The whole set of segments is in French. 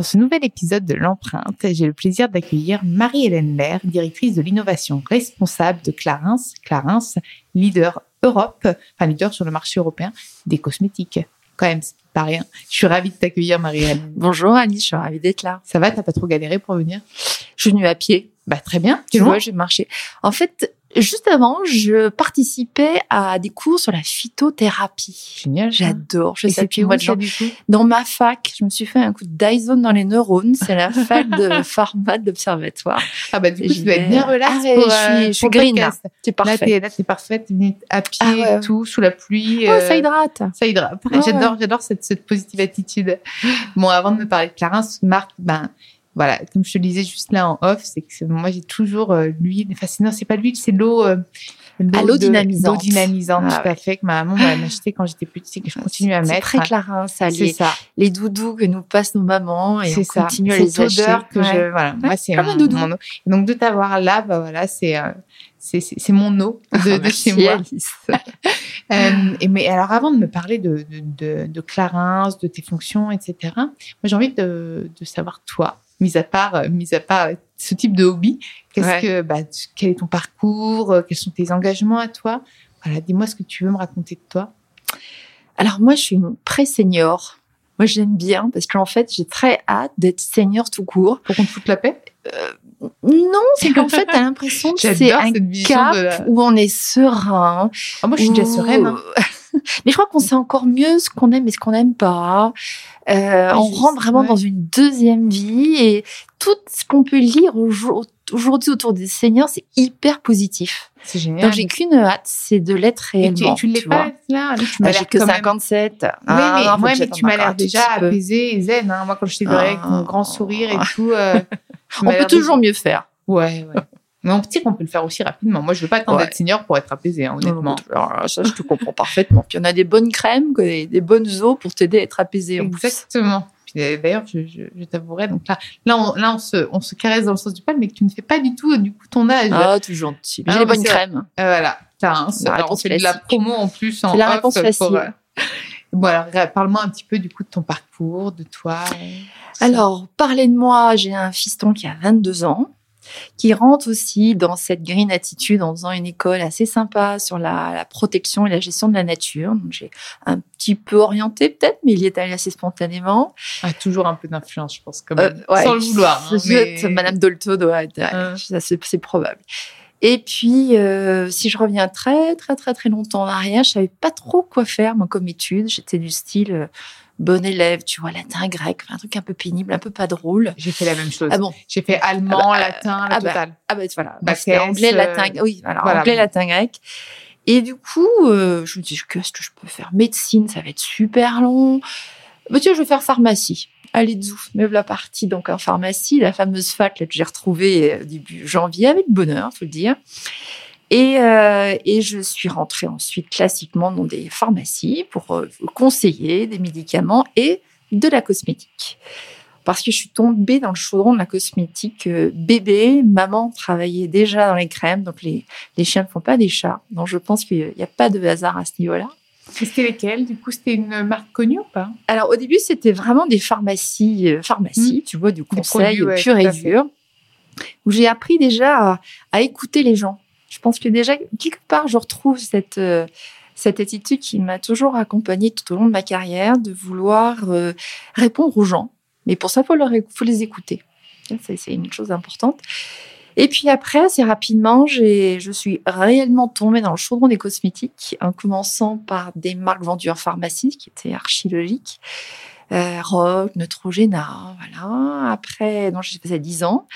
Dans ce nouvel épisode de l'empreinte, j'ai le plaisir d'accueillir Marie-Hélène Lair, directrice de l'innovation responsable de Clarins. Clarins, leader Europe, enfin leader sur le marché européen des cosmétiques. Quand même, c'est pas rien. Je suis ravie de t'accueillir, Marie-Hélène. Bonjour Alice, je suis ravie d'être là. Ça va, t'as pas trop galéré pour venir? Je suis venue à pied. Bah très bien. Tu vois, j'ai marché. En fait, Juste avant, je participais à des cours sur la phytothérapie. Génial. J'adore. Je sais plus moi de Dans ma fac, je me suis fait un coup de Dyson dans les neurones. C'est la fac de pharma d'observatoire. Ah bah du coup, tu dois être bien relax ah, pour, je suis, je suis green. C'est parfait. Là, t'es parfaite. À pied, ah tout, sous la pluie. Oh, ça euh, hydrate. Ça hydrate. j'adore, j'adore cette, cette positive attitude. Bon, avant de me parler de Clarence, Marc, ben, voilà, comme je te le disais juste là en off, c'est que moi j'ai toujours euh, l'huile. Enfin, non, c'est pas l'huile, c'est l'eau. Euh, l'eau dynamisante. L'eau dynamisante, ah tout à fait, que ma maman m'a acheté quand j'étais petite et que je continue à mettre. C'est très clarin, ça. Les, ça. les doudous que nous passent nos mamans et on ça. continue à les acheter. que je, voilà, moi c'est mon, mon, eau. Donc de t'avoir là, bah voilà, c'est euh, c'est mon eau de, de chez moi. euh, et mais alors avant de me parler de, de, de, de Clarins, de tes fonctions, etc. Moi j'ai envie de, de savoir toi mis à part, euh, mis à part ce type de hobby, qu'est-ce que, bah, quel est ton parcours, euh, quels sont tes engagements à toi? Voilà, dis-moi ce que tu veux me raconter de toi. Alors moi, je suis une pré-senior. Moi, j'aime bien parce qu'en fait, j'ai très hâte d'être senior tout court. Pour qu'on te foute la paix? Euh, Non, c'est qu'en fait, t'as l'impression que c'est un cap où on est serein. Ah, moi, je suis déjà sereine. Hein. Mais je crois qu'on sait encore mieux ce qu'on aime et ce qu'on n'aime pas. Euh, on rentre vraiment dans une deuxième vie et tout ce qu'on peut lire aujourd'hui autour des seniors, c'est hyper positif. C'est génial. Donc j'ai qu'une hâte, c'est de l'être réellement. Et tu, l'es pas là, tu bah, J'ai que 57. Oui, ah, mais, mais tu m'as l'air déjà apaisé et zen. Hein. Moi, quand je t'ai vu avec mon grand sourire et tout. Euh, on peut toujours mieux faire. Ouais, ouais. Mais on sait qu'on peut le faire aussi rapidement. Moi, je veux pas attendre d'être senior pour être apaisé, hein, honnêtement. Alors, ça, je te comprends parfaitement. Puis, on a des bonnes crèmes, des, des bonnes eaux pour t'aider à être apaisé. Exactement. D'ailleurs, je, je, je t'avouerai, donc là, là, on, là, on se, on se caresse dans le sens du poil, mais que tu ne fais pas du tout, du coup, ton âge. Ah, tout gentil. J'ai les bonnes crèmes. Euh, voilà. T'as la réponse de la promo en plus en C'est la réponse facile. Pour, euh, Bon, alors, parle-moi un petit peu du coup de ton parcours, de toi. Alors, parlez de moi. J'ai un fiston qui a 22 ans qui rentre aussi dans cette green attitude en faisant une école assez sympa sur la, protection et la gestion de la nature. Donc j'ai un petit peu orienté peut-être, mais il y est allé assez spontanément. Ah, toujours un peu d'influence, je pense, quand même, euh, sans le vouloir. Hein, Madame Dolto doit être, hein. c'est probable. Et puis, euh, si je reviens très, très, très, très longtemps en arrière, je savais pas trop quoi faire, moi, comme étude. J'étais du style, euh, bon élève, tu vois, latin, grec, un truc un peu pénible, un peu pas drôle. J'ai fait la même chose. Ah bon J'ai fait allemand, ah bah, latin, la ah bah, Ah bah voilà. C'était anglais, latin, oui, alors anglais, latin, grec. Et du coup, euh, je me dis, qu'est-ce que je peux faire? Médecine, ça va être super long. Bah tiens, je vais faire pharmacie. Allez, zouf, me la partie donc en pharmacie, la fameuse fac là, que j'ai retrouvée euh, début janvier avec bonheur, faut le dire. Et, euh, et je suis rentrée ensuite classiquement dans des pharmacies pour euh, conseiller des médicaments et de la cosmétique. Parce que je suis tombée dans le chaudron de la cosmétique euh, bébé. Maman travaillait déjà dans les crèmes, donc les, les chiens ne font pas des chats. Donc je pense qu'il n'y a pas de hasard à ce niveau-là. C'était lesquelles Du coup, c'était une marque connue ou pas? Alors au début, c'était vraiment des pharmacies, pharmacies, mmh. tu vois, du conseil pur et dur, où j'ai appris déjà à, à écouter les gens je pense que déjà, quelque part, je retrouve cette, euh, cette attitude qui m'a toujours accompagnée tout au long de ma carrière, de vouloir euh, répondre aux gens. Mais pour ça, il faut, les écouter. C'est une chose importante. Et puis après, assez rapidement, je suis réellement tombée dans le chaudron des cosmétiques, en commençant par des marques vendues en pharmacie, qui étaient archilogiques. Euh, Rock, Neutrogena, voilà. Après, non, j'ai fait ça 10 ans.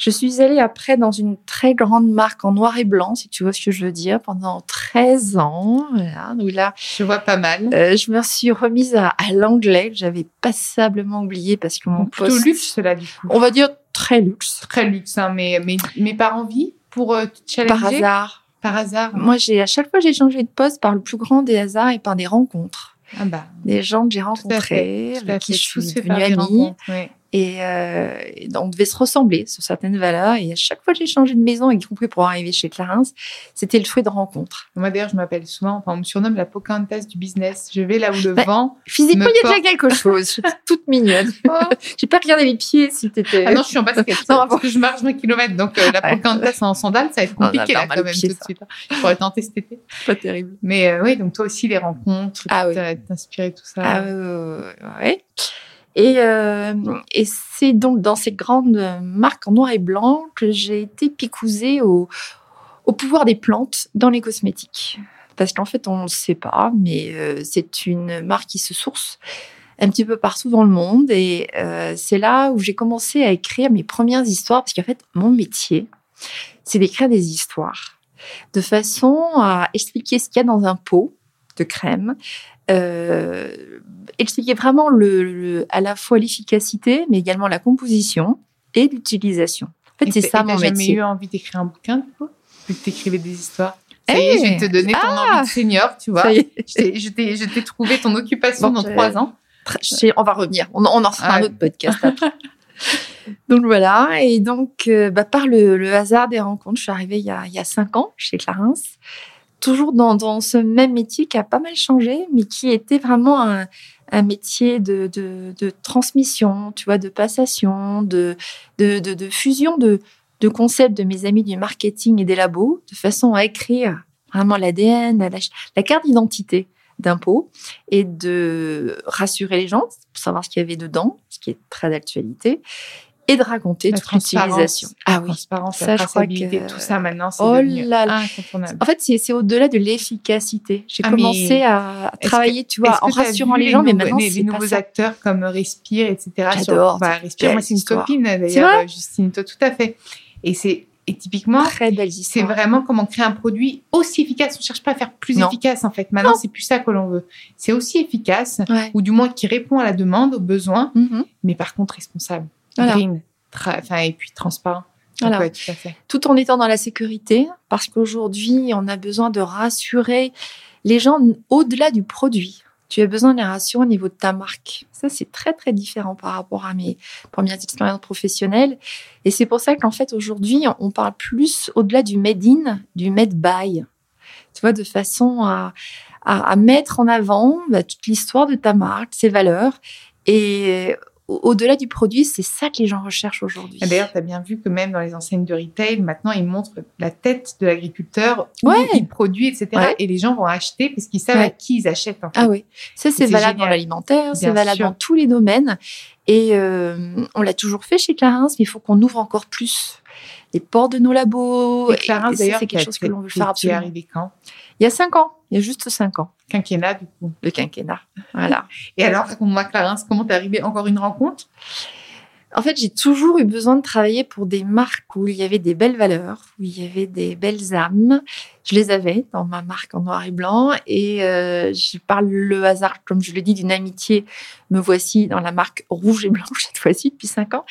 Je suis allée après dans une très grande marque en noir et blanc, si tu vois ce que je veux dire, pendant 13 ans. Voilà. Là, je vois pas mal. Euh, je me suis remise à, l'anglais, que j'avais passablement oublié parce que mon Plutôt luxe, cela, du coup. On va dire très luxe. Très luxe, hein, mais, mais, mais par envie, pour euh, challenger? Par hasard. Par hasard. Moi, j'ai à chaque fois, j'ai changé de poste par le plus grand des hasards et par des rencontres. Ah bah. Des gens que j'ai rencontrés, avec qui je suis devenue amie. Et, euh, on devait se ressembler sur certaines valeurs. Et à chaque fois que j'ai changé de maison, y compris pour arriver chez Clarence, c'était le fruit de rencontres. Moi, d'ailleurs, je m'appelle souvent, enfin, on me surnomme la Pocahontas du business. Je vais là où le bah, vent. Physiquement, il y a déjà quelque chose. Je suis toute mignonne. Oh. j'ai pas regardé les pieds si t'étais. Ah non, je suis en basket. non, parce que je marche 20 km. Donc, euh, la Pocahontas en sandales, ça va être compliqué là, quand même, tout de suite. Hein. Je pourrais tenter cet été. Pas terrible. Mais euh, oui, donc toi aussi, les rencontres, ah, oui. t'inspirer tout ça. Ah oui, oui. Et, euh, et c'est donc dans ces grandes marques en noir et blanc que j'ai été picousée au, pouvoir des plantes dans les cosmétiques. Parce qu'en fait, on ne le sait pas, mais euh, c'est une marque qui se source un petit peu partout dans le monde. Et euh, c'est là où j'ai commencé à écrire mes premières histoires, parce qu'en fait, mon métier, c'est d'écrire des histoires, de façon à expliquer ce qu'il y a dans un pot de crème, expliquer vraiment le, à la fois l'efficacité, mais également la composition et l'utilisation. En fait, c'est ça mon métier. jamais eu envie d'écrire un bouquin, du coup? Vu que tu écrivais des histoires ça y est, je vais te donner ton ah envie de senior, tu vois. Je t'ai trouvé ton occupation dans trois ans. On va revenir. On, en fera un autre podcast après. donc voilà. Et donc, euh, bah, par le, hasard des rencontres, je suis arrivée il y a, il y a cinq ans chez Clarence toujours dans, dans, ce même métier qui a pas mal changé, mais qui était vraiment un, un métier de, de, transmission, tu vois, de passation, de, de, de fusion de, concepts de mes amis du marketing et des labos, de façon à écrire vraiment l'ADN, la, carte d'identité d'impôt et de rassurer les gens pour savoir ce qu'il y avait dedans, ce qui est très d'actualité, et de raconter toute l'utilisation. Ah oui, transparence, ça, je crois que tout ça maintenant, c'est oh incontournable. En fait, c'est au-delà de l'efficacité. J'ai ah, commencé à travailler, tu vois, en rassurant les, gens, mais maintenant les, les nouveaux acteurs comme Respire, etc. J'adore. Bah, Respire, moi c'est une copine d'ailleurs, Justine, tout à fait. Et c'est et typiquement, c'est vraiment comment créer un produit aussi efficace. On cherche pas à faire plus efficace en fait. Maintenant, c'est plus ça que l'on veut. C'est aussi efficace, ou du moins qui répond à la demande, aux besoins, mm-hmm. mais par contre responsable green, et puis transparent. tout, en étant dans la sécurité, parce qu'aujourd'hui, on a besoin de rassurer les gens au-delà du produit. Tu as besoin de les rassurer au niveau de ta marque. Ça, c'est très, très différent par rapport à mes premières expériences professionnelles. Et c'est pour ça qu'en fait, aujourd'hui, on parle plus au-delà du made in, du made by. Tu vois, de façon à, à, mettre en avant bah, toute l'histoire de ta marque, ses valeurs, et au-delà du produit, c'est ça que les gens recherchent aujourd'hui. D'ailleurs, tu as bien vu que même dans les enseignes de retail, maintenant, ils montrent la tête de l'agriculteur, où il produit, etc. Et les gens vont acheter parce qu'ils savent à qui ils achètent. Ah oui, ça c'est valable dans l'alimentaire, c'est valable dans tous les domaines. Et euh, on l'a toujours fait chez Clarins, mais il faut qu'on ouvre encore plus les portes de nos labos. Et Clarins, d'ailleurs, c'est quelque chose que l'on veut faire absolument. arrivé quand? Il y a cinq ans. Il y a juste cinq ans. Quinquennat, du coup. Le quinquennat. Voilà. Et alors, raconte-moi, Clarence, comment t'es arrivée Encore une rencontre? En fait, j'ai toujours eu besoin de travailler pour des marques où il y avait des belles valeurs, où il y avait des belles âmes. Je les avais dans ma marque en noir et blanc. Et euh, je parle le hasard, comme je le dis, d'une amitié. Me voici dans la marque rouge et blanche cette fois-ci depuis cinq ans.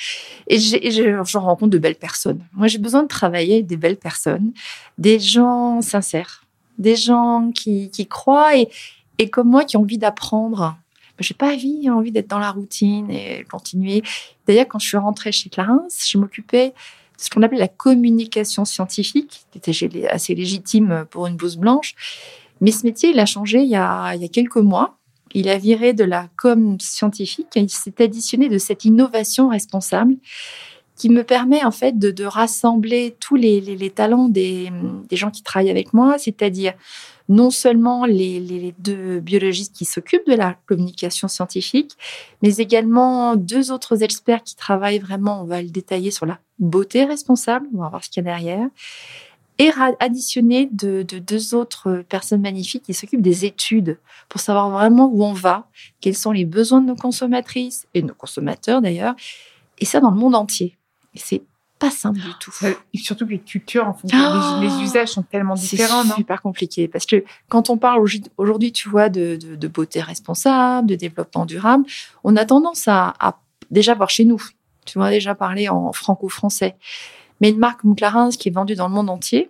Et je rencontre de belles personnes. Moi, j'ai besoin de travailler avec des belles personnes, des gens sincères des gens qui, croient et, comme moi qui ont envie d'apprendre. J'ai pas envie, envie d'être dans la routine et continuer. D'ailleurs, quand je suis rentrée chez Clarence, je m'occupais de ce qu'on appelait la communication scientifique, qui était assez légitime pour une blouse blanche. Mais ce métier, il a changé il y a, il y a quelques mois. Il a viré de la com scientifique il s'est additionné de cette innovation responsable qui me permet en fait de, rassembler tous les, talents des, gens qui travaillent avec moi, c'est-à-dire non seulement les, deux biologistes qui s'occupent de la communication scientifique, mais également deux autres experts qui travaillent vraiment, on va le détailler, sur la beauté responsable, on va voir ce qu'il y a derrière, et additionner de, de, deux autres personnes magnifiques qui s'occupent des études pour savoir vraiment où on va, quels sont les besoins de nos consommatrices et nos consommateurs d'ailleurs, et ça dans le monde entier c'est pas simple du tout. surtout que les cultures, en fonction, les, usages sont tellement différents, C'est super compliqué parce que quand on parle aujourd'hui, tu vois, de, beauté responsable, de développement durable, on a tendance à, déjà voir chez nous, tu vois, déjà parler en franco-français. Mais une marque Clarins qui est vendue dans le monde entier,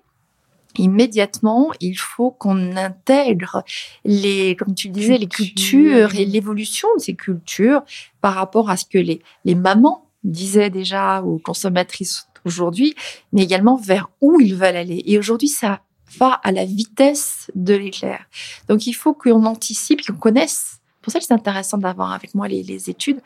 immédiatement, il faut qu'on intègre les, comme tu disais, les cultures et l'évolution de ces cultures par rapport à ce que les, les mamans disaient déjà aux consommatrices aujourd'hui, mais également vers où ils veulent aller. Et aujourd'hui, ça va à la vitesse de l'éclair. Donc, il faut qu'on anticipe, qu'on connaisse. Pour ça c'est intéressant d'avoir avec moi les études,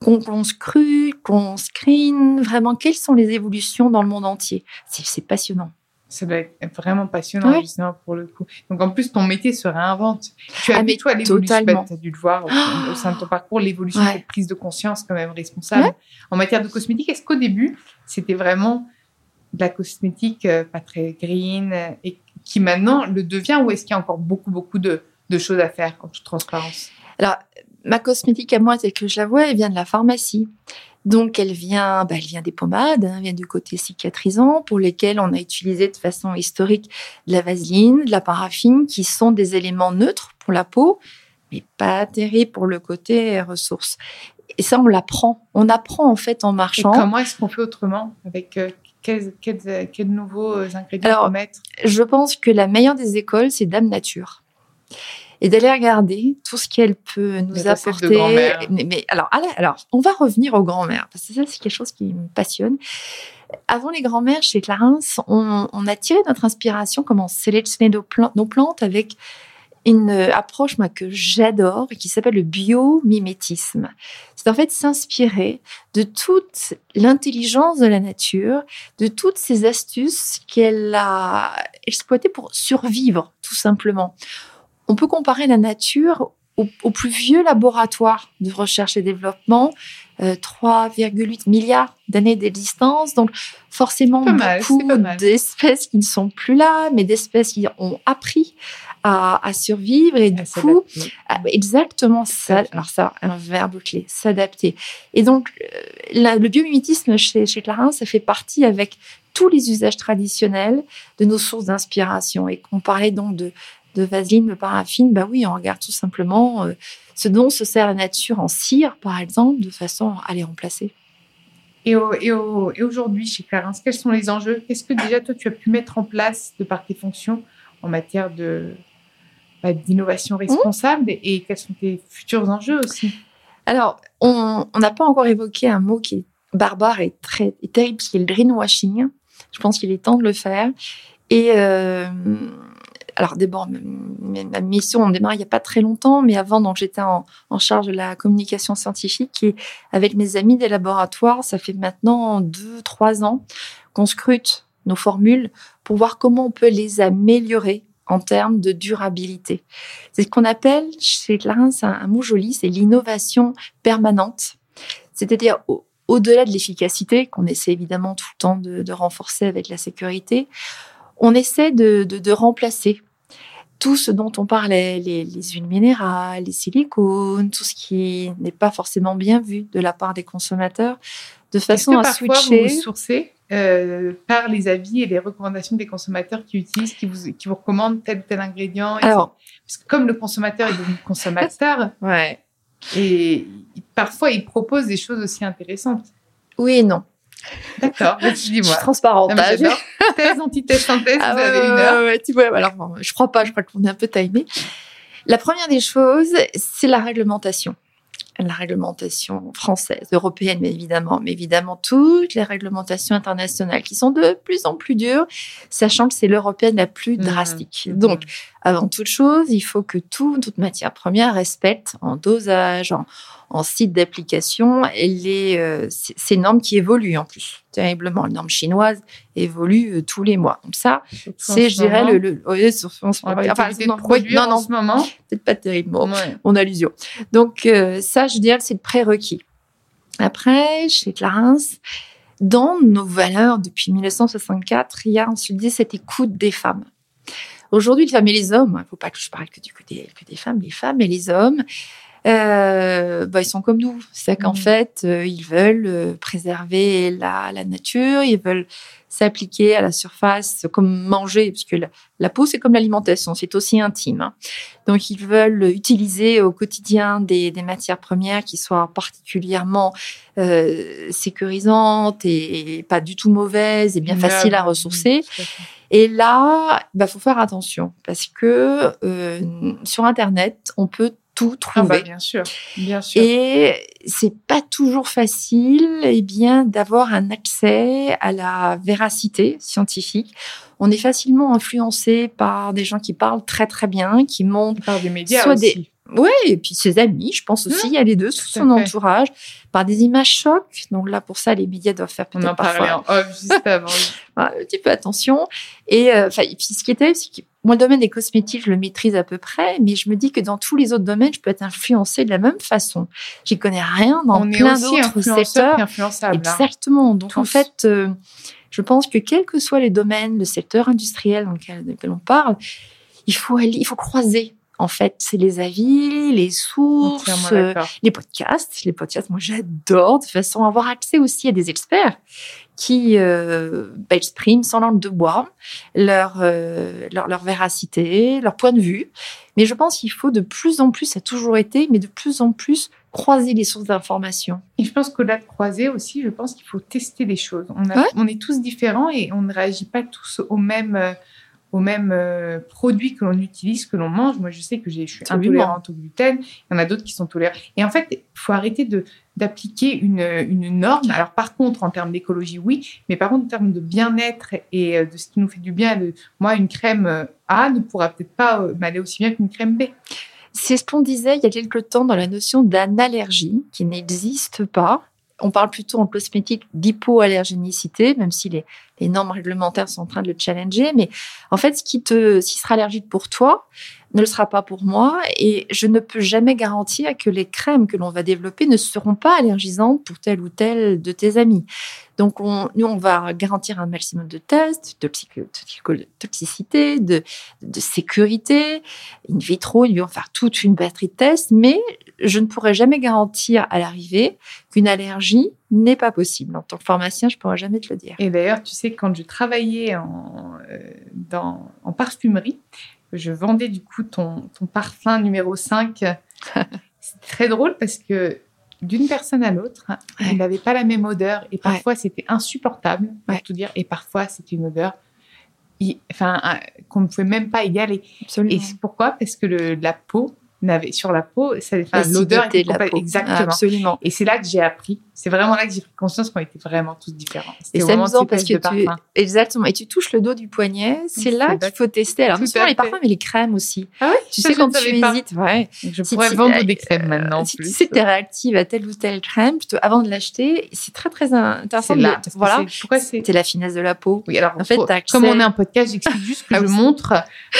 qu'on scrute, qu'on screen, vraiment quelles sont les évolutions dans le monde entier. C'est passionnant. Ça doit être vraiment passionnant, justement, pour le coup. Donc, en plus, ton métier se réinvente. Tu as ah, toi, l'évolution, tu as dû le voir au, sein de ton parcours, l'évolution, de prise de conscience quand même responsable. En matière de cosmétique, est-ce qu'au début, c'était vraiment de la cosmétique euh, pas très green euh, et qui maintenant le devient ou est-ce qu'il y a encore beaucoup, beaucoup de, de choses à faire en toute transparence? Alors, ma cosmétique à moi, telle que je la vois, elle vient de la pharmacie. Donc, elle vient, bah, elle vient des pommades, hein, elle vient du côté cicatrisant, pour lesquels on a utilisé de façon historique de la vaseline, de la paraffine, qui sont des éléments neutres pour la peau, mais pas terribles pour le côté ressources. Et ça, on l'apprend. On apprend en fait en marchant. comment est-ce qu'on fait autrement avec euh, quels, nouveaux ingrédients Alors, mettre? Je pense que la meilleure des écoles, c'est Dame Nature et d'aller regarder tout ce qu'elle peut nous apporter. Mais, alors, alors, on va revenir aux grands-mères, parce que ça, c'est quelque chose qui me passionne. Avant les grands-mères, chez Clarins, on, a tiré notre inspiration, comment sélectionner nos, nos plantes avec une approche moi, que j'adore et qui s'appelle le biomimétisme. C'est en fait s'inspirer de toute l'intelligence de la nature, de toutes ces astuces qu'elle a exploitées pour survivre, tout simplement on peut comparer la nature au, plus vieux laboratoire de recherche et développement, 3,8 euh, milliards d'années d'existence, donc forcément beaucoup d'espèces qui ne sont plus là, mais d'espèces qui ont appris à, survivre et du coup, exactement ça. Alors ça, un verbe clé, s'adapter. Et donc, euh, le biomimétisme chez, chez Clarins, ça fait partie avec tous les usages traditionnels de nos sources d'inspiration et qu'on parlait donc de de vaseline, de paraffine, bah oui, on regarde tout simplement euh, ce dont se sert la nature en cire, par exemple, de façon à les remplacer. Et, aujourd'hui, chez Clarins, quels sont les enjeux? Qu'est-ce que déjà toi tu as pu mettre en place de par tes fonctions en matière de bah, d'innovation responsable et, quels sont tes futurs enjeux aussi? Alors, on n'a pas encore évoqué un mot qui est barbare et très terrible, qui est le greenwashing. Je pense qu'il est temps de le faire. Et euh, alors d'abord, ma mission, on démarre il n'y a pas très longtemps, mais avant, donc j'étais en, charge de la communication scientifique et avec mes amis des laboratoires, ça fait maintenant deux, trois ans qu'on scrute nos formules pour voir comment on peut les améliorer en termes de durabilité. C'est ce qu'on appelle chez Clarins un, un mot joli, c'est l'innovation permanente. C'est-à-dire au-delà de l'efficacité qu'on essaie évidemment tout le temps de renforcer avec la sécurité, on essaie de, remplacer tout ce dont on parlait, les, huiles minérales, les silicones, tout ce qui n'est pas forcément bien vu de la part des consommateurs, de façon à parfois switcher. Vous vous sourcez euh, par les avis et les recommandations des consommateurs qui utilisent, qui vous, qui vous recommandent tel ou tel ingrédient. Alors, parce que comme le consommateur est devenu consommateur, ouais. et parfois il propose des choses aussi intéressantes. Oui et non. D'accord, dis-moi. Je suis transparente. thèse, antithèse, synthèse, ah, vous avez une heure. Ouais, tu vois, alors, je crois pas, je crois qu'on est un peu timé. La première des choses, c'est la réglementation. La réglementation française, européenne, mais évidemment, mais évidemment toutes les réglementations internationales qui sont de plus en plus dures, sachant que c'est l'européenne la plus mmh. drastique. Mmh. Donc, avant toute chose, il faut que tout, toute matière première respecte en dosage, en, en site d'application les euh, ces normes qui évoluent en plus terriblement. Les normes chinoises évoluent euh, tous les mois. Donc ça, c'est, je dirais, le, le oui, sur. Enfin, non, non, non, en ce moment. Peut-être pas terrible, mon allusion. Donc euh, ça, je dirais, c'est le prérequis. Après, chez Clarins, dans nos valeurs depuis 1964, il y a ensuite dit cette écoute des femmes. Aujourd'hui, les femmes et les hommes, il ne faut pas que je parle que du côté que des femmes, les femmes et les hommes euh, bah, ils sont comme nous. C'est qu'en mmh. fait, euh, ils veulent euh, préserver la, la, nature, ils veulent s'appliquer à la surface, comme manger, puisque la, la peau, c'est comme l'alimentation, c'est aussi intime. Hein. Donc, ils veulent utiliser au quotidien des, des matières premières qui soient particulièrement euh, sécurisantes et, et, pas du tout mauvaises et bien faciles à ressourcer. Et là, il bah, faut faire attention parce que euh, sur Internet, on peut tout trouver. Ah bah, bien sûr, bien sûr. Et c'est pas toujours facile, eh bien, d'avoir un accès à la véracité scientifique. On est facilement influencé par des gens qui parlent très très bien, qui montrent par des médias soit aussi. Oui, et puis ses amis, je pense aussi, il y a les deux, sous son entourage, par des images chocs. Donc là, pour ça, les médias doivent faire peut-être parfois... en off juste avant. un petit peu attention. Et, euh, enfin, puis ce qui était, c'est que moi, le domaine des cosmétiques, je le maîtrise à peu près, mais je me dis que dans tous les autres domaines, je peux être influencée de la même façon. J'y connais rien dans plein d'autres secteurs. Hein. Exactement. Donc en fait, euh, je pense que quels que soient les domaines, le secteur industriel dans lequel on parle, il faut aller, il faut croiser en fait, c'est les avis, les sources, euh, les podcasts. Les podcasts, moi, j'adore de façon à avoir accès aussi à des experts qui euh, bah, expriment sans langue de bois leur, euh, leur, leur véracité, leur point de vue. Mais je pense qu'il faut de plus en plus, ça a toujours été, mais de plus en plus croiser les sources d'information. Et je pense qu'au-delà de croiser aussi, je pense qu'il faut tester les choses. On, on, est tous différents et on ne réagit pas tous au même aux mêmes euh, produits que l'on utilise, que l'on mange. Moi, je sais que je suis intolérante au gluten. Il y en a d'autres qui sont tolérants. Et en fait, il faut arrêter de d'appliquer une, une norme. Alors, par contre, en termes d'écologie, oui, mais par contre, en termes de bien-être et euh, de ce qui nous fait du bien, de, moi, une crème euh, A ne pourra peut-être pas m'aller aussi bien qu'une crème B. C'est ce qu'on disait il y a quelque temps dans la notion d'anallergie, qui n'existe pas on parle plutôt en cosmétique d'hypoallergénicité, même si les, normes réglementaires sont en train de le challenger. Mais en fait, ce qui sera allergique pour toi, ne le sera pas pour moi. Et je ne peux jamais garantir que les crèmes que l'on va développer ne seront pas allergisantes pour tel ou tel de tes amis. Donc, on, nous, on va garantir un maximum de tests, de toxicité, de, de sécurité, in vitro, ils vont faire toute une batterie de tests, mais je ne pourrai jamais garantir à l'arrivée qu'une allergie n'est pas possible. En tant que pharmacien, je ne pourrai jamais te le dire. Et d'ailleurs, tu sais, quand je travaillais en, euh, dans, en parfumerie, je vendais du coup ton, ton parfum numéro 5. C'est très drôle parce que d'une personne à l'autre, il n'avait pas la même odeur et parfois c'était insupportable, pour tout dire, et parfois c'était une odeur enfin, qu'on ne pouvait même pas égaler. Absolument. Et pourquoi? Parce que le, la peau n'avait sur la peau, enfin, l'odeur était la peau. exactement. Absolument. Et c'est là que j'ai appris. C'est vraiment là que j'ai pris conscience qu'on était vraiment tous différents. Et c'est amusant parce que tu exactement et tu touches le dos du poignet. C'est là qu'il faut tester. Alors non les parfums mais les crèmes aussi. Ah oui. Tu sais quand tu hésites, ouais. Je pourrais vendre des crèmes maintenant. Si tu sais que es réactive à telle ou telle crème, plutôt avant de l'acheter, c'est très très intéressant. Là, voilà. Pourquoi c'est la finesse de la peau. Oui. Alors en fait, comme on est un podcast, j'explique juste que ah je montre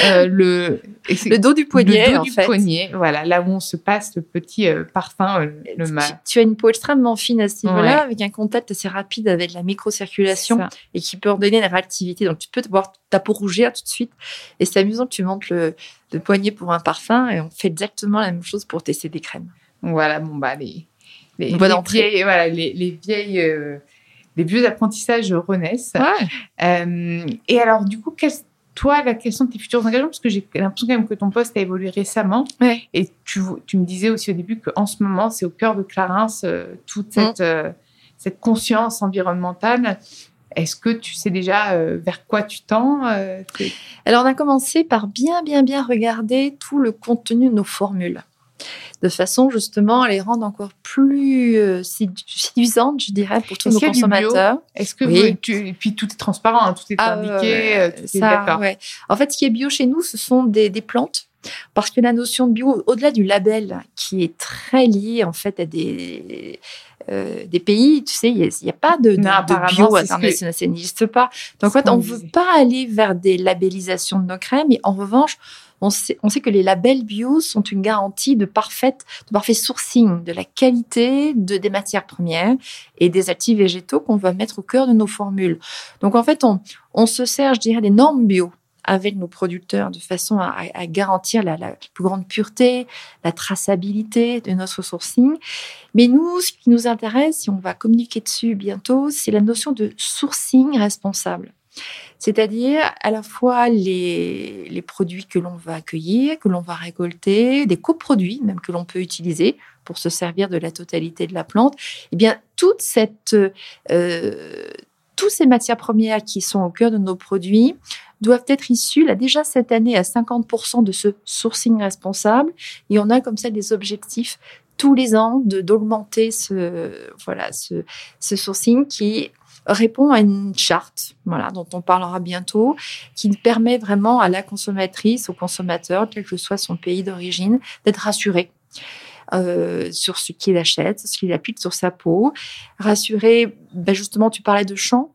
euh, le le dos du poignet. Le dos du poignet. Voilà, là où on se passe le petit euh, parfum, euh, le mal. Tu, as une peau extrêmement fine à ce niveau-là, avec un contact assez rapide avec la microcirculation et qui peut ordonner la réactivité. Donc, tu peux te voir ta peau rougir tout de suite. Et c'est amusant que tu montes le, poignet pour un parfum et on fait exactement la même chose pour tester des crèmes. Voilà, bon, bah, les, les, les vieilles, voilà, les, les vieilles, euh, les vieux apprentissages renaissent. et alors, du coup, quels toi, la question de tes futurs engagements, parce que j'ai l'impression quand même que ton poste a évolué récemment. Et tu, tu, me disais aussi au début qu'en ce moment, c'est au cœur de Clarins, euh, toute mm. cette, euh, cette conscience environnementale. Est-ce que tu sais déjà euh, vers quoi tu tends Alors, on a commencé par bien, bien, bien regarder tout le contenu de nos formules de façon justement à les rendre encore plus euh, séduisantes, je dirais, pour tous nos consommateurs. Est-ce que oui. tu, et puis tout est transparent, hein, tout est ah, indiqué, euh, tout ça, ouais. En fait, ce qui est bio chez nous, ce sont des, des plantes. Parce que la notion de bio, au-delà du label, qui est très lié en fait à des euh, des pays, tu sais, il n'y a, pas de, de, de bio international, ça n'existe pas. Donc en fait, on ne veut pas aller vers des labellisations de nos crèmes, mais en revanche, on sait, que les labels bio sont une garantie de, parfaite, de parfait sourcing, de la qualité de, des matières premières et des actifs végétaux qu'on va mettre au cœur de nos formules. Donc en fait, on, se sert, je dirais, des normes bio avec nos producteurs de façon à, garantir la, plus grande pureté, la traçabilité de notre sourcing. Mais nous, ce qui nous intéresse, et on va communiquer dessus bientôt, c'est la notion de sourcing responsable. C'est-à-dire à la fois les, produits que l'on va accueillir, que l'on va récolter, des coproduits même que l'on peut utiliser pour se servir de la totalité de la plante. Eh bien, toute cette, euh, toutes ces matières premières qui sont au cœur de nos produits doivent être issues, là déjà cette année, à 50% de ce sourcing responsable. Et on a comme ça des objectifs tous les ans d'augmenter ce voilà ce, ce sourcing qui répond à une charte, voilà, dont on parlera bientôt, qui permet vraiment à la consommatrice, au consommateur, quel que soit son pays d'origine, d'être rassuré. Euh, sur ce qu'il achète, ce qu'il applique sur sa peau, rassurer, ben justement, tu parlais de champ,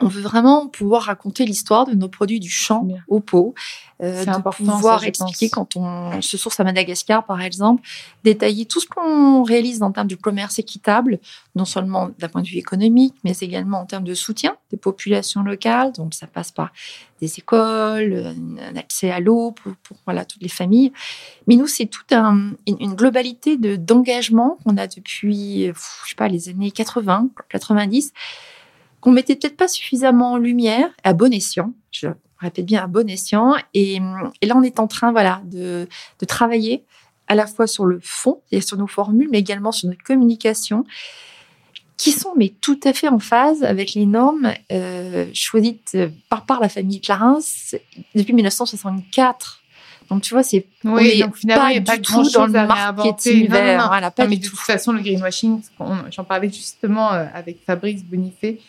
on veut vraiment pouvoir raconter l'histoire de nos produits du champ au pot, euh, de important, pouvoir expliquer quand on se source à Madagascar, par exemple, détailler tout ce qu'on réalise en termes de commerce équitable, non seulement d'un point de vue économique, mais également en termes de soutien des populations locales. Donc, ça passe par des écoles, un accès à l'eau pour, voilà toutes les familles. Mais nous, c'est toute un, une, globalité de d'engagement qu'on a depuis, je sais pas, les années 80, 90 qu'on mettait peut-être pas suffisamment en lumière, à bon escient. Je répète bien à bon escient. Et, là, on est en train, voilà, de, travailler à la fois sur le fond et sur nos formules, mais également sur notre communication, qui sont mais tout à fait en phase avec les normes euh, choisies par, par la famille Clarins depuis 1964. Donc tu vois, c'est oui, donc finalement, il n'y a pas, du tout dans le marketing vert. Voilà, pas mais de toute façon, le greenwashing, j'en parlais justement euh, avec Fabrice Bonifay,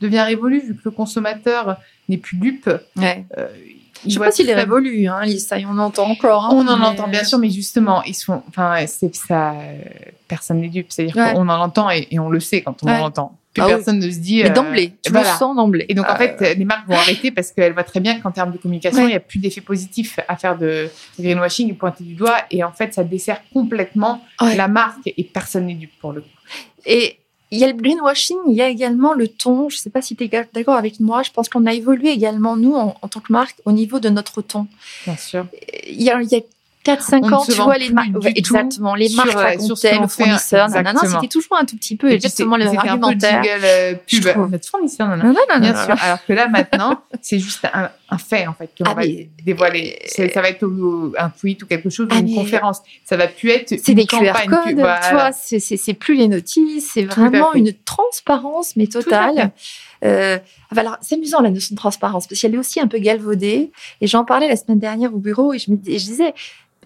devient révolu vu que le consommateur n'est plus dupe. Ouais. Euh, je sais pas s'il est révolu, hein, ça, on entend encore. Hein, on en entend bien sûr, mais justement, ils sont, enfin, c'est ça, personne n'est dupe. C'est-à-dire qu'on en entend et, on le sait quand on en entend. Plus ah personne ne se dit. Mais euh, d'emblée, tu le sens d'emblée. Et donc, en fait, euh, les marques vont arrêter parce qu'elles voient très bien qu'en termes de communication, il n'y a plus d'effet positif à faire de, greenwashing et pointer du doigt. Et en fait, ça dessert complètement la marque et personne n'est dupe pour le coup. Et il y a le greenwashing, il y a également le ton. Je ne sais pas si tu es d'accord avec moi. Je pense qu'on a évolué également, nous, en, tant que marque, au niveau de notre ton. Bien sûr. Il y a, il y a 4-5 ans, tu vois, les marques, exactement, les marques racontaient, le fournisseur, nanana, c'était toujours un tout petit peu exactement le argumentaire. Un peu euh, pub, notre fournisseur, nanana. Non, non, bien sûr. Alors que là, maintenant, c'est juste un, un, fait, en fait, qu'on ah, va dévoiler. Ça va être un tweet ou quelque chose, ou ah, une conférence. Ça va plus être C'est des QR codes, tu vois, c'est plus les notices, c'est vraiment une transparence, mais totale. Euh, alors, c'est amusant la notion de transparence parce qu'elle est aussi un peu galvaudée. Et j'en parlais la semaine dernière au bureau et je, me, et je disais,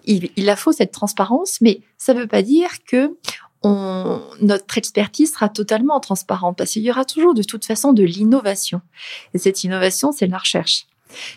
il, il a faut cette transparence, mais ça ne veut pas dire que on, notre expertise sera totalement transparente parce qu'il y aura toujours de toute façon de l'innovation. Et cette innovation, c'est la recherche.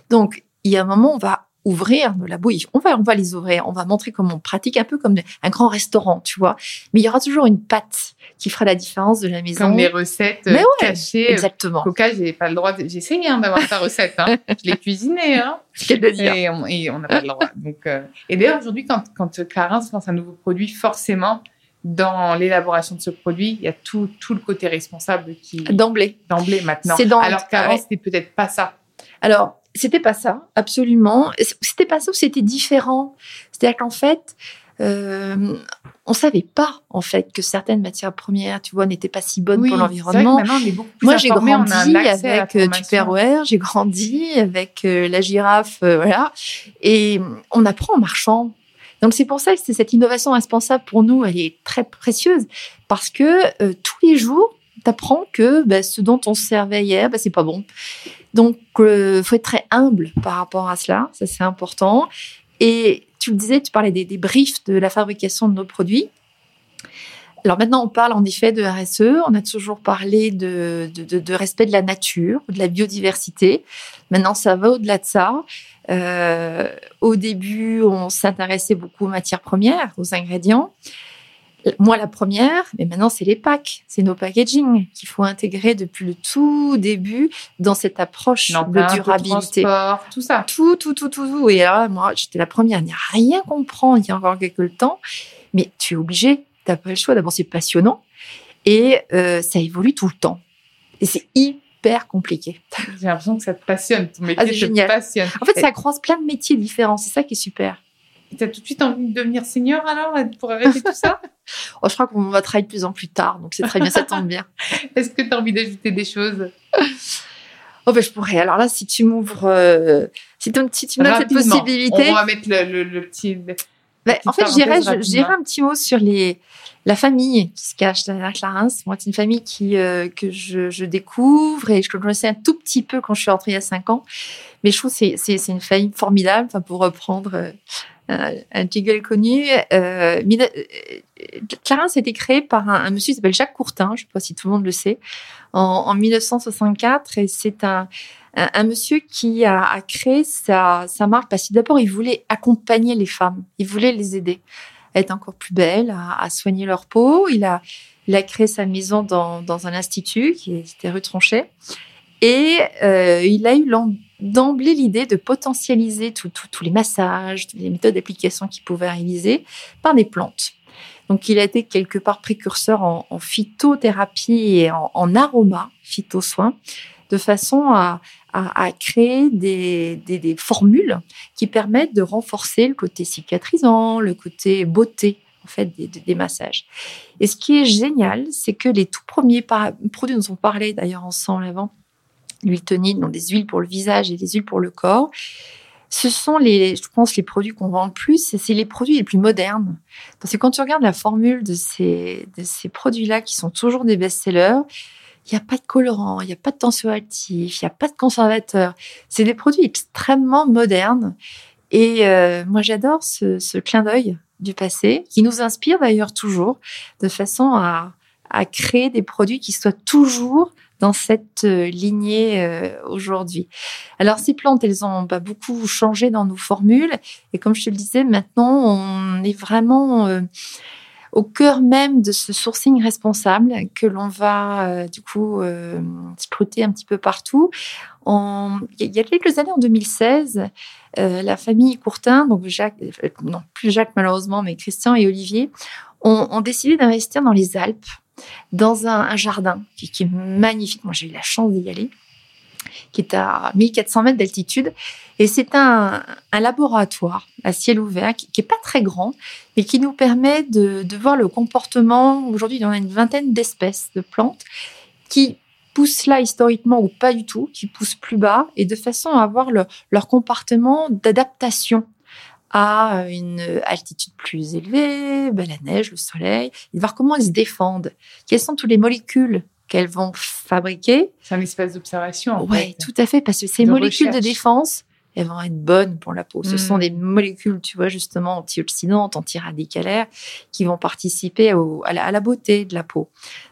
Donc, il y a un moment, on va ouvrir nos labos. On va, on va les ouvrir. On va montrer comment on pratique un peu comme un grand restaurant, tu vois. Mais il y aura toujours une patte qui fera la différence de la maison. Comme les recettes Mais cachées. Exactement. Coca, j'ai pas le droit. J'ai essayé hein, d'avoir ta recette. Hein. Je l'ai cuisinée. Hein. de dire. Et on n'a pas le droit. Donc, euh, Et d'ailleurs, aujourd'hui, quand, quand Clarins lance un nouveau produit, forcément, dans l'élaboration de ce produit, il y a tout, tout le côté responsable qui... D'emblée. D'emblée, maintenant. Dans... Alors qu'avant, c'était peut-être pas ça. Alors, c'était pas ça, absolument. C'était pas ça ou c'était différent? C'est-à-dire qu'en fait, euh, on savait pas en fait que certaines matières premières, tu vois, n'étaient pas si bonnes pour l'environnement. Moi, j'ai grandi avec euh, Tupperware, j'ai grandi avec euh, la girafe, euh, voilà, et on apprend en marchant. Donc c'est pour ça que c'est cette innovation responsable pour nous, elle est très précieuse parce que tous les jours, tu apprends que bah, ce dont on se servait hier, bah, c'est pas bon. Donc, il faut être très humble par rapport à cela, ça c'est important. Et tu le disais, tu parlais des, briefs de la fabrication de nos produits. Alors maintenant, on parle en effet de RSE. On a toujours parlé de, respect de la nature, de la biodiversité. Maintenant, ça va au-delà de ça. Euh, au début, on s'intéressait beaucoup aux matières premières, aux ingrédients. Moi, la première, mais maintenant, c'est les packs, c'est nos packaging qu'il faut intégrer depuis le tout début dans cette approche de durabilité. tout ça. Tout, tout, tout, tout, tout. Et là, moi, j'étais la première à n'y rien comprendre il y a encore quelques temps, mais tu es obligé, tu n'as pas le choix. D'abord, c'est passionnant et euh, ça évolue tout le temps. Et c'est hyper compliqué. J'ai l'impression que ça te passionne. Ton métier ah, génial. passionne. En fait, ça croise plein de métiers différents. C'est ça qui est super. Tu as tout de suite envie de devenir senior alors pour arrêter tout ça? Oh, Je crois qu'on va travailler de plus en plus tard, donc c'est très bien, ça tombe bien. Est-ce que tu as envie d'ajouter des choses? Oh ben je pourrais. Alors là, si tu m'ouvres, euh, si, tu, si tu me donnes cette possibilité, on va mettre le, le, petit. Ben, en fait, je dirais un petit mot sur les la famille qui se cache derrière Clarence. Moi, c'est une famille qui euh, que je, je, découvre et je connaissais un tout petit peu quand je suis rentrée il y a cinq ans. Mais je trouve que c'est c'est une famille formidable. Enfin, pour reprendre euh, un jingle connu. Euh, Clarence a été créé par un, monsieur qui s'appelle Jacques Courtin, je ne sais pas si tout le monde le sait, en, 1964. Et c'est un, monsieur qui a, créé sa, marque parce que d'abord, il voulait accompagner les femmes, il voulait les aider à être encore plus belles, à, soigner leur peau. Il a, créé sa maison dans, un institut qui était rue Tronchet. Et euh, il a eu d'emblée l'idée de potentialiser tous les massages, toutes les méthodes d'application qu'il pouvait réaliser par des plantes. Donc, il a été quelque part précurseur en, phytothérapie et en, en aroma, phytosoins, de façon à, créer des, formules qui permettent de renforcer le côté cicatrisant, le côté beauté en fait des, massages. Et ce qui est génial, c'est que les tout premiers produits dont on parlait d'ailleurs ensemble avant, l'huile tonique, donc des huiles pour le visage et des huiles pour le corps. Ce sont les, je pense, les produits qu'on vend le plus c'est les produits les plus modernes. Parce que quand tu regardes la formule de ces, produits-là qui sont toujours des best-sellers, il n'y a pas de colorant, il n'y a pas de tensioactif, il n'y a pas de conservateur. C'est des produits extrêmement modernes. Et euh, moi, j'adore ce, clin d'œil du passé, qui nous inspire d'ailleurs toujours, de façon à créer des produits qui soient toujours dans cette euh, lignée euh, aujourd'hui. Alors ces plantes, elles ont beaucoup changé dans nos formules et comme je te le disais, maintenant on est vraiment euh, au cœur même de ce sourcing responsable que l'on va du coup scruter un petit peu partout. il y a quelques années, en 2016, la famille Courtin, donc Jacques, non plus Jacques malheureusement, mais Christian et Olivier, ont décidé d'investir dans les Alpes dans un, jardin qui, est magnifique. Moi, j'ai eu la chance d'y aller, qui est à 1400 mètres d'altitude. Et c'est un, laboratoire à ciel ouvert qui, n'est pas très grand, mais qui nous permet de, voir le comportement. Aujourd'hui, il y en a une vingtaine d'espèces de plantes qui poussent là historiquement ou pas du tout, qui poussent plus bas, et de façon à avoir leur comportement d'adaptation à une altitude plus élevée, ben la neige, le soleil, et voir comment elles se défendent. Quelles sont toutes les molécules qu'elles vont fabriquer? C'est un espace d'observation. Oui, tout à fait, parce que ces molécules de défense, elles vont être bonnes pour la peau. Ce sont hmm. des molécules, tu vois, justement, antioxydantes, antiradicalaires, qui vont participer à, la, beauté de la peau.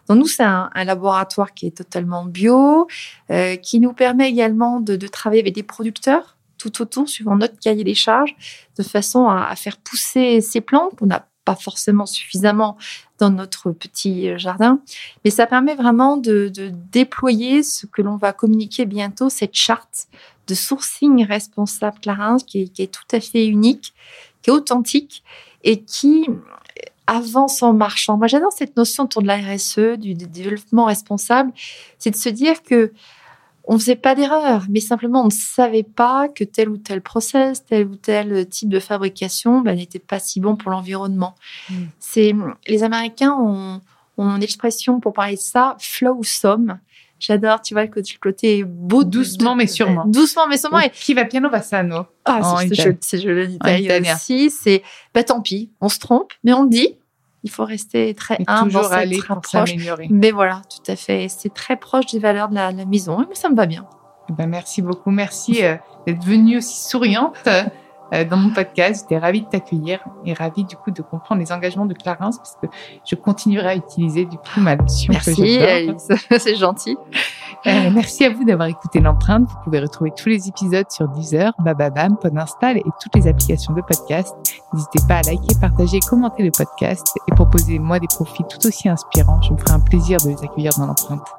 Donc, nous, c'est un, laboratoire qui est totalement bio, euh, qui nous permet également de, de travailler avec des producteurs tout autour, suivant notre cahier des charges, de façon à, faire pousser ces plantes qu'on n'a pas forcément suffisamment dans notre petit jardin. Mais ça permet vraiment de, déployer ce que l'on va communiquer bientôt, cette charte de sourcing responsable Clarins, qui est, qui est tout à fait unique, qui est authentique et qui avance en marchant. Moi, j'adore cette notion autour de la RSE, du développement responsable, c'est de se dire que on ne faisait pas d'erreur, mais simplement on ne savait pas que tel ou tel process, tel ou tel type de fabrication ben, n'était pas si bon pour l'environnement. Mm. C'est les Américains ont, une expression pour parler de ça, flow some. J'adore, tu vois, le côté beau. Doucement, mais sûrement. Doucement, mais sûrement. Et qui va piano va sano. Ah, c'est joli italien aussi. C'est, bah, tant pis, on se trompe, mais on le dit. Il faut rester très humble, toujours aller pour s'améliorer. Mais voilà, tout à fait. C'est très proche des valeurs de la, maison. Mais ça me va bien. Eh ben, merci beaucoup. Merci euh, d'être venue aussi souriante euh, dans mon podcast. J'étais ravie de t'accueillir et ravie du coup de comprendre les engagements de Clarence parce que je continuerai à utiliser du coup ma notion. Merci, c'est gentil. Euh, merci à vous d'avoir écouté l'empreinte. Vous pouvez retrouver tous les épisodes sur Deezer, Bababam, Podinstall et toutes les applications de podcast. N'hésitez pas à liker, partager, commenter le podcast et proposer moi des profils tout aussi inspirants. Je me ferai un plaisir de les accueillir dans l'empreinte.